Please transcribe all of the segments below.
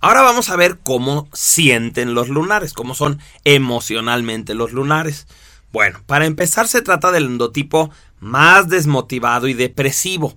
Ahora vamos a ver cómo sienten los lunares, cómo son emocionalmente los lunares. Bueno, para empezar se trata del endotipo más desmotivado y depresivo.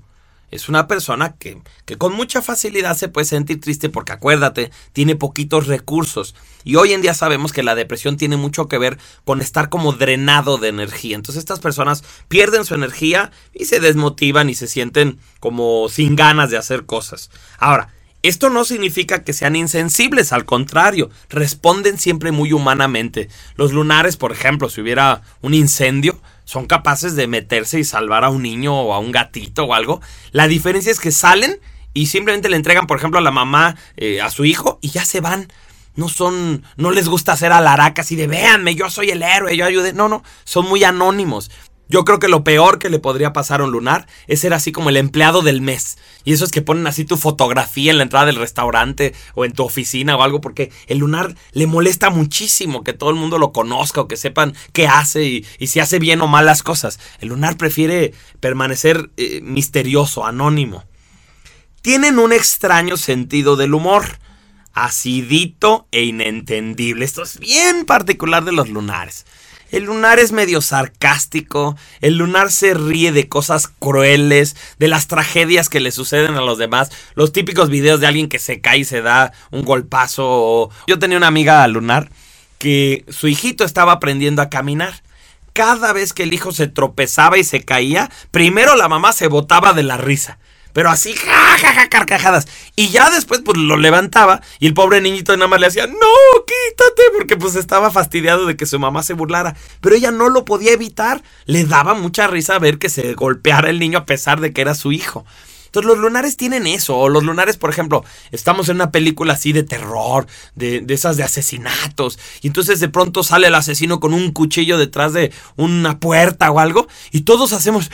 Es una persona que, que, con mucha facilidad se puede sentir triste porque acuérdate, tiene poquitos recursos. Y hoy en día sabemos que la depresión tiene mucho que ver con estar como drenado de energía. Entonces estas personas pierden su energía y se desmotivan y se sienten como sin ganas de hacer cosas. Ahora, esto no significa que sean insensibles, al contrario, responden siempre muy humanamente. Los lunares, por ejemplo, si hubiera un incendio, son capaces de meterse y salvar a un niño o a un gatito o algo. La diferencia es que salen y simplemente le entregan, por ejemplo, a la mamá eh, a su hijo y ya se van. No son, no les gusta hacer alaracas y de véanme, yo soy el héroe, yo ayudé. No, no, son muy anónimos. Yo creo que lo peor que le podría pasar a un lunar es ser así como el empleado del mes. Y eso es que ponen así tu fotografía en la entrada del restaurante o en tu oficina o algo, porque el lunar le molesta muchísimo que todo el mundo lo conozca o que sepan qué hace y, si hace bien o mal las cosas. El lunar prefiere permanecer eh, misterioso, anónimo. Tienen un extraño sentido del humor acidito e inentendible. Esto es bien particular de los lunares. El lunar es medio sarcástico, el lunar se ríe de cosas crueles, de las tragedias que le suceden a los demás, los típicos videos de alguien que se cae y se da un golpazo. Yo tenía una amiga lunar que su hijito estaba aprendiendo a caminar. Cada vez que el hijo se tropezaba y se caía, primero la mamá se botaba de la risa pero así, jajaja, carcajadas. Y ya después, pues lo levantaba y el pobre niñito nada más le hacía, no, quítate, porque pues estaba fastidiado de que su mamá se burlara. Pero ella no lo podía evitar. Le daba mucha risa ver que se golpeara el niño a pesar de que era su hijo. Entonces los lunares tienen eso, o los lunares, por ejemplo, estamos en una película así de terror, de, de, esas de asesinatos, y entonces de pronto sale el asesino con un cuchillo detrás de una puerta o algo, y todos hacemos,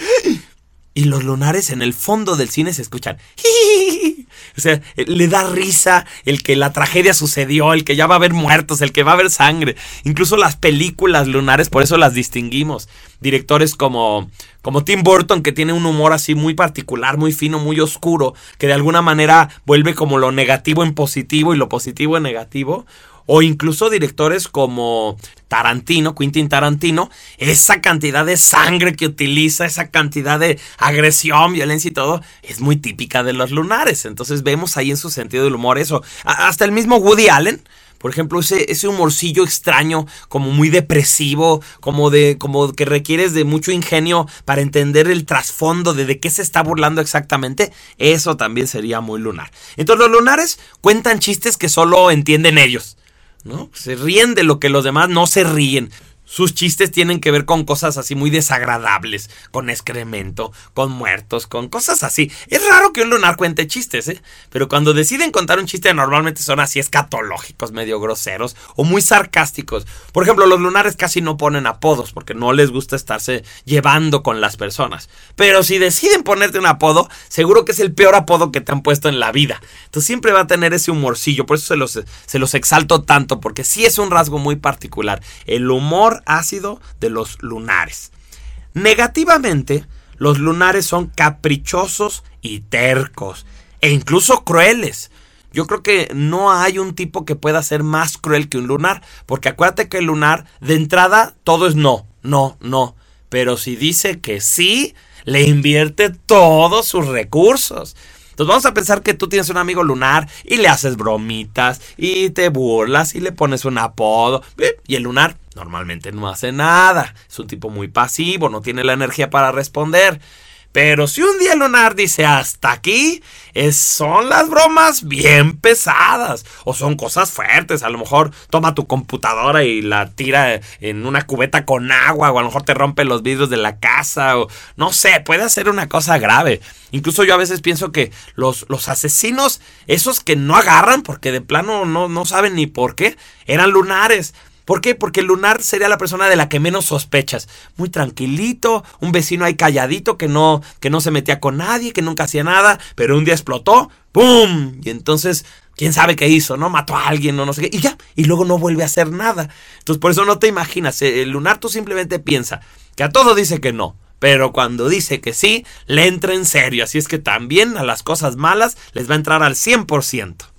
y los lunares en el fondo del cine se escuchan. O sea, le da risa el que la tragedia sucedió, el que ya va a haber muertos, el que va a haber sangre. Incluso las películas lunares, por eso las distinguimos. Directores como, como Tim Burton, que tiene un humor así muy particular, muy fino, muy oscuro, que de alguna manera vuelve como lo negativo en positivo y lo positivo en negativo o incluso directores como Tarantino, Quentin Tarantino, esa cantidad de sangre que utiliza, esa cantidad de agresión, violencia y todo, es muy típica de los lunares. Entonces vemos ahí en su sentido del humor eso. Hasta el mismo Woody Allen. Por ejemplo, ese, ese humorcillo extraño, como muy depresivo, como de, como que requieres de mucho ingenio para entender el trasfondo de de qué se está burlando exactamente, eso también sería muy lunar. Entonces los lunares cuentan chistes que solo entienden ellos. ¿no? Se ríen de lo que los demás no se ríen. Sus chistes tienen que ver con cosas así muy desagradables, con excremento, con muertos, con cosas así. Es raro que un lunar cuente chistes, ¿eh? Pero cuando deciden contar un chiste normalmente son así escatológicos, medio groseros o muy sarcásticos. Por ejemplo, los lunares casi no ponen apodos porque no les gusta estarse llevando con las personas. Pero si deciden ponerte un apodo, seguro que es el peor apodo que te han puesto en la vida. Entonces siempre va a tener ese humorcillo, por eso se los, se los exalto tanto, porque sí es un rasgo muy particular. El humor ácido de los lunares. Negativamente, los lunares son caprichosos y tercos, e incluso crueles. Yo creo que no hay un tipo que pueda ser más cruel que un lunar, porque acuérdate que el lunar, de entrada, todo es no, no, no. Pero si dice que sí, le invierte todos sus recursos. Entonces vamos a pensar que tú tienes un amigo lunar y le haces bromitas y te burlas y le pones un apodo. Y el lunar normalmente no hace nada. Es un tipo muy pasivo, no tiene la energía para responder. Pero si un día Lunar dice hasta aquí, son las bromas bien pesadas o son cosas fuertes. A lo mejor toma tu computadora y la tira en una cubeta con agua o a lo mejor te rompe los vidrios de la casa o no sé, puede hacer una cosa grave. Incluso yo a veces pienso que los, los asesinos, esos que no agarran porque de plano no, no saben ni por qué, eran lunares. ¿Por qué? Porque el lunar sería la persona de la que menos sospechas. Muy tranquilito, un vecino ahí calladito que no, que no se metía con nadie, que nunca hacía nada, pero un día explotó, ¡pum! Y entonces, quién sabe qué hizo, ¿no? Mató a alguien o no sé qué, y ya, y luego no vuelve a hacer nada. Entonces, por eso no te imaginas, eh, el lunar tú simplemente piensa que a todo dice que no. Pero cuando dice que sí, le entra en serio. Así es que también a las cosas malas les va a entrar al 100%.